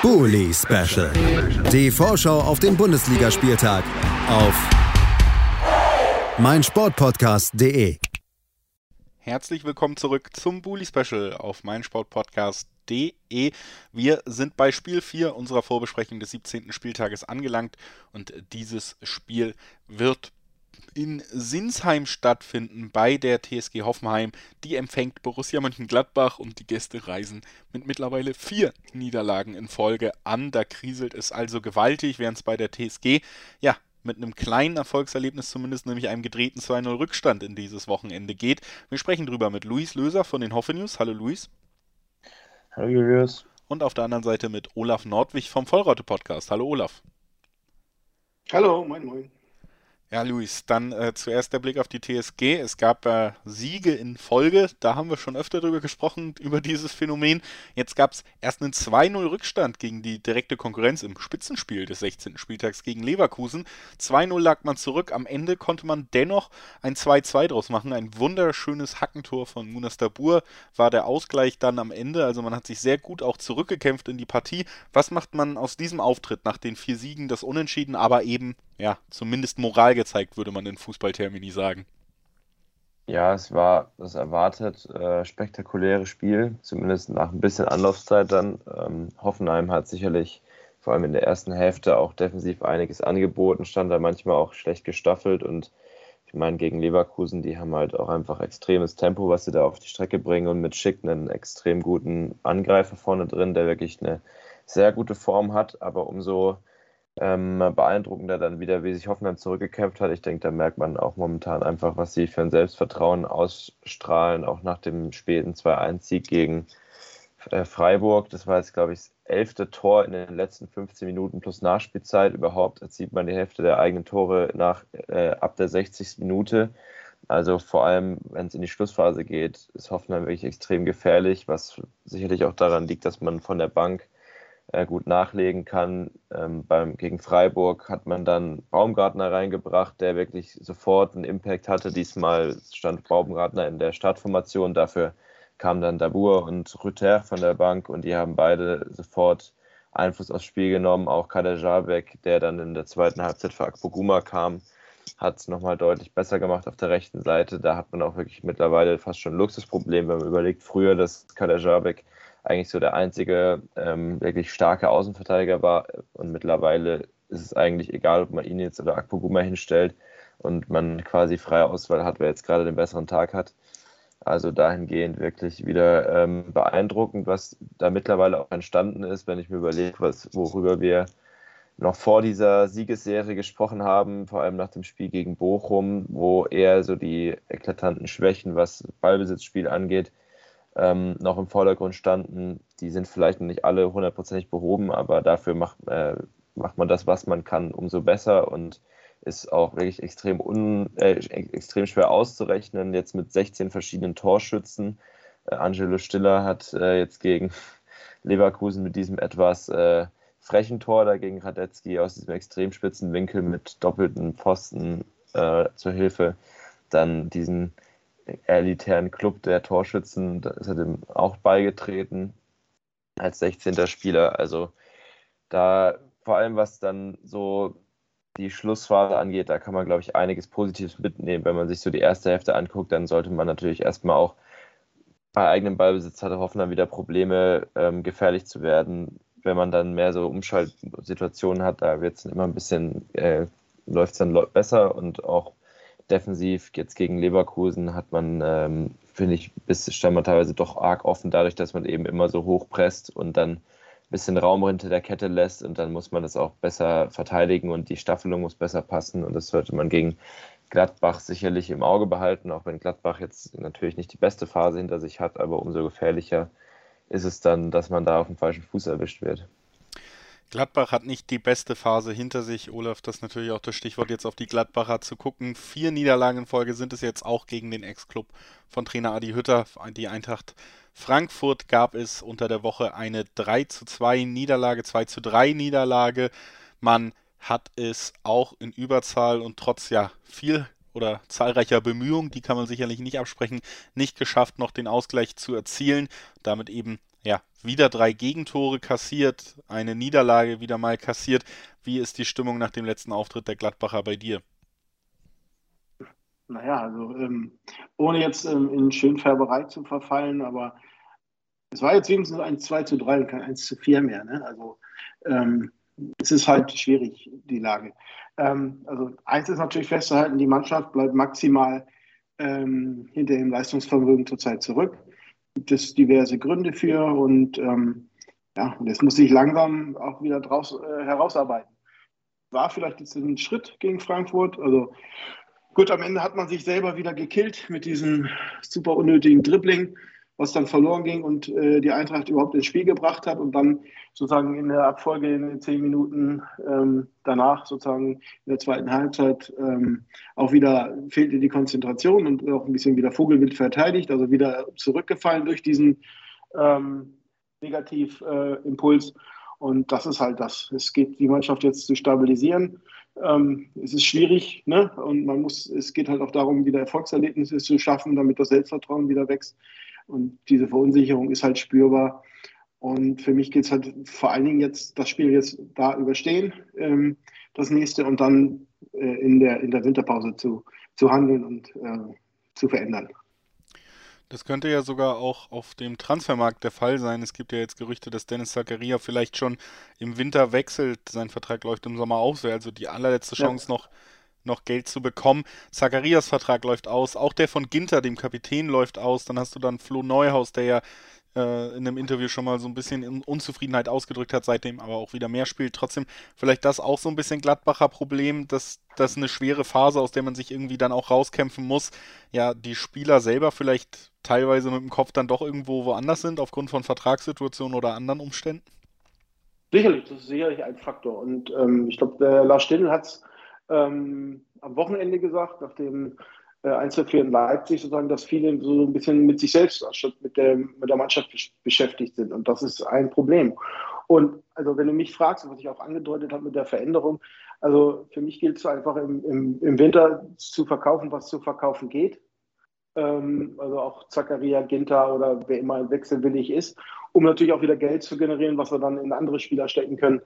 Bully Special. Die Vorschau auf den Bundesligaspieltag auf meinsportpodcast.de. Herzlich willkommen zurück zum Bully Special auf meinsportpodcast.de. Wir sind bei Spiel 4 unserer Vorbesprechung des 17. Spieltages angelangt und dieses Spiel wird in Sinsheim stattfinden bei der TSG Hoffenheim. Die empfängt Borussia Mönchengladbach und die Gäste reisen mit mittlerweile vier Niederlagen in Folge an. Da kriselt es also gewaltig, während es bei der TSG ja mit einem kleinen Erfolgserlebnis zumindest, nämlich einem gedrehten 2-0 Rückstand in dieses Wochenende geht. Wir sprechen drüber mit Luis Löser von den Hoffe News. Hallo Luis. Hallo Julius. Und auf der anderen Seite mit Olaf Nordwig vom Vollraute Podcast. Hallo Olaf. Hallo, moin moin. Ja, Luis, dann äh, zuerst der Blick auf die TSG. Es gab äh, Siege in Folge, da haben wir schon öfter drüber gesprochen, über dieses Phänomen. Jetzt gab es erst einen 2-0 Rückstand gegen die direkte Konkurrenz im Spitzenspiel des 16. Spieltags gegen Leverkusen. 2-0 lag man zurück, am Ende konnte man dennoch ein 2-2 draus machen. Ein wunderschönes Hackentor von Munas Dabur war der Ausgleich dann am Ende. Also man hat sich sehr gut auch zurückgekämpft in die Partie. Was macht man aus diesem Auftritt nach den vier Siegen, das Unentschieden, aber eben ja, zumindest Moral gezeigt, würde man in Fußballtermini sagen. Ja, es war das erwartet äh, spektakuläre Spiel, zumindest nach ein bisschen Anlaufzeit dann. Ähm, Hoffenheim hat sicherlich vor allem in der ersten Hälfte auch defensiv einiges angeboten, stand da manchmal auch schlecht gestaffelt und ich meine, gegen Leverkusen, die haben halt auch einfach extremes Tempo, was sie da auf die Strecke bringen und mit Schick einen extrem guten Angreifer vorne drin, der wirklich eine sehr gute Form hat, aber umso ähm, beeindruckender dann wieder, wie sich Hoffenheim zurückgekämpft hat. Ich denke, da merkt man auch momentan einfach, was sie für ein Selbstvertrauen ausstrahlen, auch nach dem späten 2-1-Sieg gegen äh, Freiburg. Das war jetzt, glaube ich, das elfte Tor in den letzten 15 Minuten plus Nachspielzeit. Überhaupt erzielt man die Hälfte der eigenen Tore nach, äh, ab der 60. Minute. Also vor allem, wenn es in die Schlussphase geht, ist Hoffenheim wirklich extrem gefährlich, was sicherlich auch daran liegt, dass man von der Bank äh, gut nachlegen kann. Ähm, beim, gegen Freiburg hat man dann Baumgartner reingebracht, der wirklich sofort einen Impact hatte. Diesmal stand Baumgartner in der Startformation, dafür kamen dann Dabur und Rüther von der Bank und die haben beide sofort Einfluss aufs Spiel genommen. Auch Kader Jabek, der dann in der zweiten Halbzeit für Akpoguma kam, hat es nochmal deutlich besser gemacht auf der rechten Seite. Da hat man auch wirklich mittlerweile fast schon ein Luxusproblem, wenn man überlegt, früher, dass Kader Jabek eigentlich so der einzige ähm, wirklich starke Außenverteidiger war. Und mittlerweile ist es eigentlich egal, ob man ihn jetzt oder Akpoguma hinstellt und man quasi freie Auswahl hat, wer jetzt gerade den besseren Tag hat. Also dahingehend wirklich wieder ähm, beeindruckend, was da mittlerweile auch entstanden ist, wenn ich mir überlege, was, worüber wir noch vor dieser Siegesserie gesprochen haben, vor allem nach dem Spiel gegen Bochum, wo eher so die eklatanten Schwächen, was Ballbesitzspiel angeht, ähm, noch im Vordergrund standen. Die sind vielleicht nicht alle hundertprozentig behoben, aber dafür macht, äh, macht man das, was man kann, umso besser und ist auch wirklich extrem, un, äh, extrem schwer auszurechnen. Jetzt mit 16 verschiedenen Torschützen. Äh, Angelo Stiller hat äh, jetzt gegen Leverkusen mit diesem etwas äh, frechen Tor dagegen Radetzky aus diesem extrem spitzen Winkel mit doppelten Pfosten äh, zur Hilfe dann diesen elitären Club der Torschützen, da ist er dem auch beigetreten als 16. Spieler. Also da vor allem, was dann so die Schlussphase angeht, da kann man, glaube ich, einiges Positives mitnehmen. Wenn man sich so die erste Hälfte anguckt, dann sollte man natürlich erstmal auch bei eigenem Ballbesitz hatte Hoffenheim wieder Probleme, ähm, gefährlich zu werden. Wenn man dann mehr so Umschaltsituationen hat, da wird es immer ein bisschen, äh, läuft es dann besser und auch defensiv. Jetzt gegen Leverkusen hat man, ähm, finde ich, bis stand man teilweise doch arg offen, dadurch, dass man eben immer so hoch presst und dann ein bisschen Raum hinter der Kette lässt und dann muss man das auch besser verteidigen und die Staffelung muss besser passen und das sollte man gegen Gladbach sicherlich im Auge behalten, auch wenn Gladbach jetzt natürlich nicht die beste Phase hinter sich hat, aber umso gefährlicher ist es dann, dass man da auf dem falschen Fuß erwischt wird. Gladbach hat nicht die beste Phase hinter sich. Olaf, das ist natürlich auch das Stichwort, jetzt auf die Gladbacher zu gucken. Vier Niederlagen in Folge sind es jetzt auch gegen den Ex-Club von Trainer Adi Hütter. Die Eintracht Frankfurt gab es unter der Woche eine 3 zu 2 Niederlage, 2 zu 3 Niederlage. Man hat es auch in Überzahl und trotz ja viel oder zahlreicher Bemühungen, die kann man sicherlich nicht absprechen, nicht geschafft, noch den Ausgleich zu erzielen. Damit eben wieder drei Gegentore kassiert, eine Niederlage wieder mal kassiert. Wie ist die Stimmung nach dem letzten Auftritt der Gladbacher bei dir? Naja, also ähm, ohne jetzt ähm, in Schönfärberei zu verfallen, aber es war jetzt wenigstens ein 2 zu 3 und kein 1 zu 4 mehr. Ne? Also ähm, es ist halt schwierig, die Lage. Ähm, also eins ist natürlich festzuhalten, die Mannschaft bleibt maximal ähm, hinter dem Leistungsvermögen zurzeit zurück. Gibt es diverse Gründe für und ähm, ja, das muss sich langsam auch wieder draus, äh, herausarbeiten. War vielleicht jetzt ein Schritt gegen Frankfurt. Also gut, am Ende hat man sich selber wieder gekillt mit diesem super unnötigen Dribbling was dann verloren ging und äh, die Eintracht überhaupt ins Spiel gebracht hat und dann sozusagen in der Abfolge in den zehn Minuten ähm, danach sozusagen in der zweiten Halbzeit ähm, auch wieder fehlte die Konzentration und auch ein bisschen wieder Vogelwild verteidigt, also wieder zurückgefallen durch diesen ähm, Negativimpuls. Äh, und das ist halt das. Es geht die Mannschaft jetzt zu stabilisieren. Ähm, es ist schwierig, ne? Und man muss, es geht halt auch darum, wieder Erfolgserlebnisse zu schaffen, damit das Selbstvertrauen wieder wächst. Und diese Verunsicherung ist halt spürbar. Und für mich geht es halt vor allen Dingen jetzt, das Spiel jetzt da überstehen, ähm, das nächste, und dann äh, in, der, in der Winterpause zu, zu handeln und äh, zu verändern. Das könnte ja sogar auch auf dem Transfermarkt der Fall sein. Es gibt ja jetzt Gerüchte, dass Dennis Zakaria vielleicht schon im Winter wechselt. Sein Vertrag läuft im Sommer aus. Wäre also die allerletzte Chance ja. noch noch Geld zu bekommen. Zacharias Vertrag läuft aus, auch der von Ginter, dem Kapitän, läuft aus. Dann hast du dann Flo Neuhaus, der ja äh, in einem Interview schon mal so ein bisschen Unzufriedenheit ausgedrückt hat, seitdem aber auch wieder mehr spielt. Trotzdem vielleicht das auch so ein bisschen Gladbacher Problem, dass das eine schwere Phase, aus der man sich irgendwie dann auch rauskämpfen muss. Ja, die Spieler selber vielleicht teilweise mit dem Kopf dann doch irgendwo woanders sind, aufgrund von Vertragssituationen oder anderen Umständen? Sicherlich, das ist sicherlich ein Faktor. Und ähm, ich glaube, Lars Stindl hat es ähm, am Wochenende gesagt, nach dem äh, Einzelfall in Leipzig, sozusagen, dass viele so ein bisschen mit sich selbst mit der, mit der Mannschaft beschäftigt sind. Und das ist ein Problem. Und also wenn du mich fragst, was ich auch angedeutet habe mit der Veränderung, also für mich gilt es einfach im, im, im Winter zu verkaufen, was zu verkaufen geht. Ähm, also auch Zakaria, Ginter oder wer immer wechselwillig ist, um natürlich auch wieder Geld zu generieren, was wir dann in andere Spieler stecken können,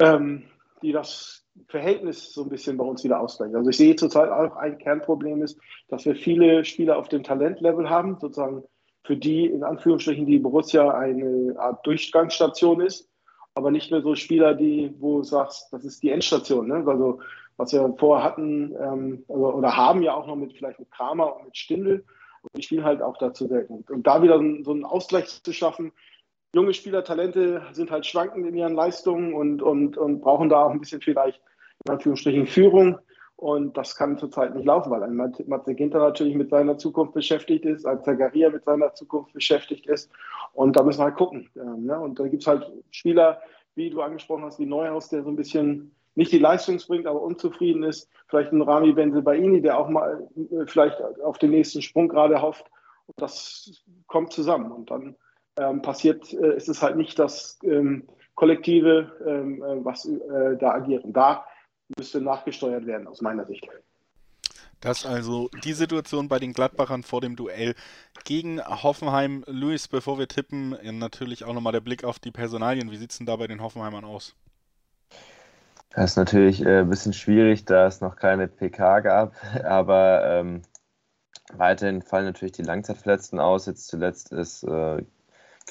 ähm, die das Verhältnis so ein bisschen bei uns wieder ausgleichen. Also ich sehe zurzeit auch ein Kernproblem ist, dass wir viele Spieler auf dem Talentlevel haben, sozusagen für die in Anführungsstrichen die Borussia eine Art Durchgangsstation ist, aber nicht mehr so Spieler, die, wo du sagst, das ist die Endstation. Ne? Also was wir vorher hatten ähm, also, oder haben ja auch noch mit vielleicht mit Kramer und mit Stindl und die spielen halt auch dazu selten. Und da wieder so einen Ausgleich zu schaffen, junge Spieler, Talente sind halt schwankend in ihren Leistungen und, und, und brauchen da auch ein bisschen vielleicht in Anführungsstrichen Führung. Und das kann zurzeit nicht laufen, weil ein Matze Ginter natürlich mit seiner Zukunft beschäftigt ist, ein Zagaria mit seiner Zukunft beschäftigt ist. Und da müssen wir halt gucken. Ähm, ne? Und da gibt es halt Spieler, wie du angesprochen hast, wie Neuhaus, der so ein bisschen nicht die Leistung bringt, aber unzufrieden ist. Vielleicht ein Rami Benzebaini, der auch mal äh, vielleicht auf den nächsten Sprung gerade hofft. Und das kommt zusammen. Und dann ähm, passiert, äh, ist es halt nicht das ähm, Kollektive, ähm, äh, was äh, da agiert. da müsste nachgesteuert werden, aus meiner Sicht. Das also die Situation bei den Gladbachern vor dem Duell gegen Hoffenheim. Luis, bevor wir tippen, natürlich auch nochmal der Blick auf die Personalien. Wie sieht es denn da bei den Hoffenheimern aus? Das ist natürlich äh, ein bisschen schwierig, da es noch keine PK gab, aber ähm, weiterhin fallen natürlich die Langzeitverletzten aus. Jetzt zuletzt ist äh,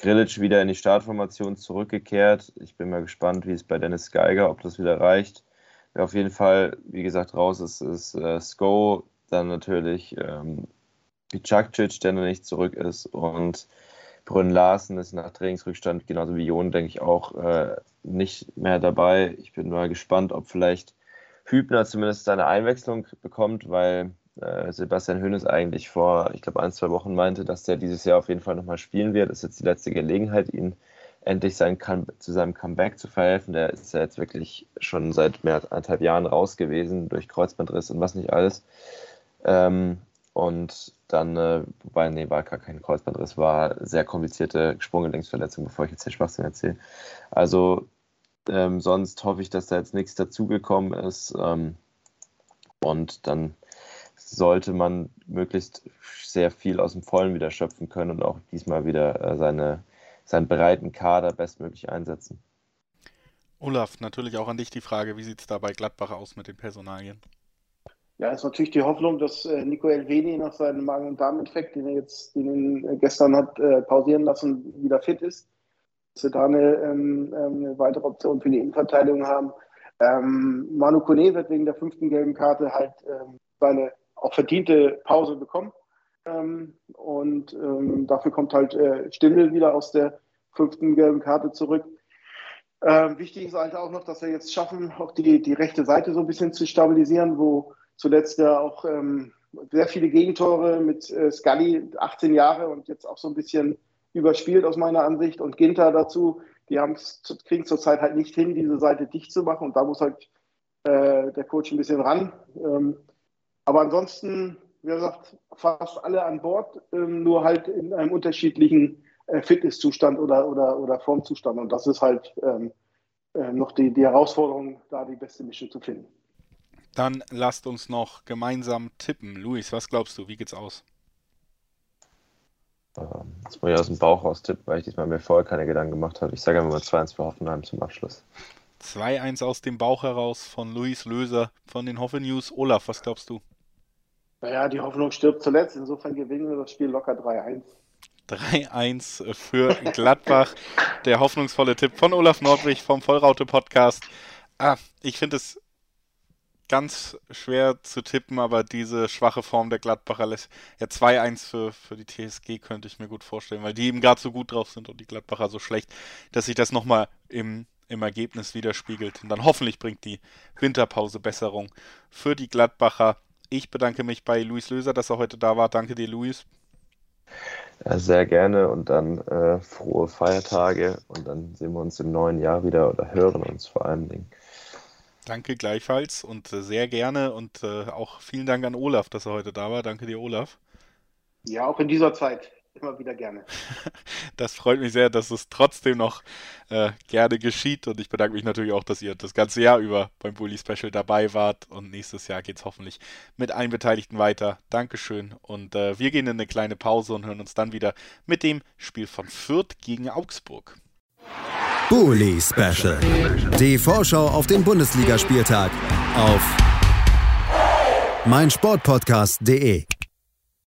Grilic wieder in die Startformation zurückgekehrt. Ich bin mal gespannt, wie es bei Dennis Geiger, ob das wieder reicht. Wer auf jeden Fall, wie gesagt, raus ist, ist äh, Sko, dann natürlich ähm, Picakcic, der noch nicht zurück ist und Brünn Larsen ist nach Trainingsrückstand, genauso wie Jon, denke ich, auch äh, nicht mehr dabei. Ich bin mal gespannt, ob vielleicht Hübner zumindest seine Einwechslung bekommt, weil äh, Sebastian Hönes eigentlich vor, ich glaube, ein, zwei Wochen meinte, dass der dieses Jahr auf jeden Fall nochmal spielen wird. Das ist jetzt die letzte Gelegenheit, ihn endlich sein, zu seinem Comeback zu verhelfen. Der ist ja jetzt wirklich schon seit mehr als anderthalb Jahren raus gewesen durch Kreuzbandriss und was nicht alles. Ähm, und dann, äh, wobei, nee, war gar kein Kreuzbandriss, war sehr komplizierte Sprunggelenksverletzung, bevor ich jetzt hier Schwachsinn erzähle. Also ähm, sonst hoffe ich, dass da jetzt nichts dazugekommen ist. Ähm, und dann sollte man möglichst sehr viel aus dem Vollen wieder schöpfen können und auch diesmal wieder äh, seine seinen breiten Kader bestmöglich einsetzen. Olaf, natürlich auch an dich die Frage, wie sieht es da bei Gladbach aus mit den Personalien? Ja, ist natürlich die Hoffnung, dass äh, Nico Elveni nach seinem Magen- und Darminfekt, den er jetzt den er gestern hat äh, pausieren lassen, wieder fit ist. Dass wir da eine, ähm, ähm, eine weitere Option für die Innenverteidigung haben. Ähm, Manu Kone wird wegen der fünften gelben Karte halt ähm, seine auch verdiente Pause bekommen. Ähm, und ähm, dafür kommt halt äh, Stindl wieder aus der fünften gelben Karte zurück. Ähm, wichtig ist halt auch noch, dass wir jetzt schaffen, auch die, die rechte Seite so ein bisschen zu stabilisieren, wo zuletzt ja auch ähm, sehr viele Gegentore mit äh, Scully, 18 Jahre und jetzt auch so ein bisschen überspielt aus meiner Ansicht und Ginter dazu, die kriegen zurzeit halt nicht hin, diese Seite dicht zu machen und da muss halt äh, der Coach ein bisschen ran. Ähm, aber ansonsten, wie gesagt, fast alle an Bord, ähm, nur halt in einem unterschiedlichen äh, Fitnesszustand oder, oder, oder Formzustand und das ist halt ähm, äh, noch die, die Herausforderung, da die beste Mischung zu finden. Dann lasst uns noch gemeinsam tippen. Luis, was glaubst du? Wie geht's aus? Ähm, jetzt muss ich aus dem Bauch raus tippen, weil ich diesmal mir vorher keine Gedanken gemacht habe. Ich sage einfach mal 2-1 für Hoffenheim zum Abschluss. 2-1 aus dem Bauch heraus von Luis Löser von den Hoffe News. Olaf, was glaubst du? Naja, die Hoffnung stirbt zuletzt. Insofern gewinnen wir das Spiel locker 3-1. 3-1 für Gladbach. Der hoffnungsvolle Tipp von Olaf Nordwig vom Vollraute Podcast. Ah, ich finde es ganz schwer zu tippen, aber diese schwache Form der Gladbacher lässt ja 2-1 für, für die TSG könnte ich mir gut vorstellen, weil die eben gerade so gut drauf sind und die Gladbacher so schlecht, dass sich das nochmal im, im Ergebnis widerspiegelt. Und dann hoffentlich bringt die Winterpause Besserung für die Gladbacher. Ich bedanke mich bei Luis Löser, dass er heute da war. Danke dir, Luis. Ja, sehr gerne und dann äh, frohe Feiertage und dann sehen wir uns im neuen Jahr wieder oder hören uns vor allen Dingen. Danke gleichfalls und äh, sehr gerne und äh, auch vielen Dank an Olaf, dass er heute da war. Danke dir, Olaf. Ja, auch in dieser Zeit immer wieder gerne. Das freut mich sehr, dass es trotzdem noch äh, gerne geschieht und ich bedanke mich natürlich auch, dass ihr das ganze Jahr über beim Bully Special dabei wart und nächstes Jahr geht es hoffentlich mit allen Beteiligten weiter. Dankeschön und äh, wir gehen in eine kleine Pause und hören uns dann wieder mit dem Spiel von Fürth gegen Augsburg. Bully Special. Die Vorschau auf den Bundesligaspieltag auf meinsportpodcast.de.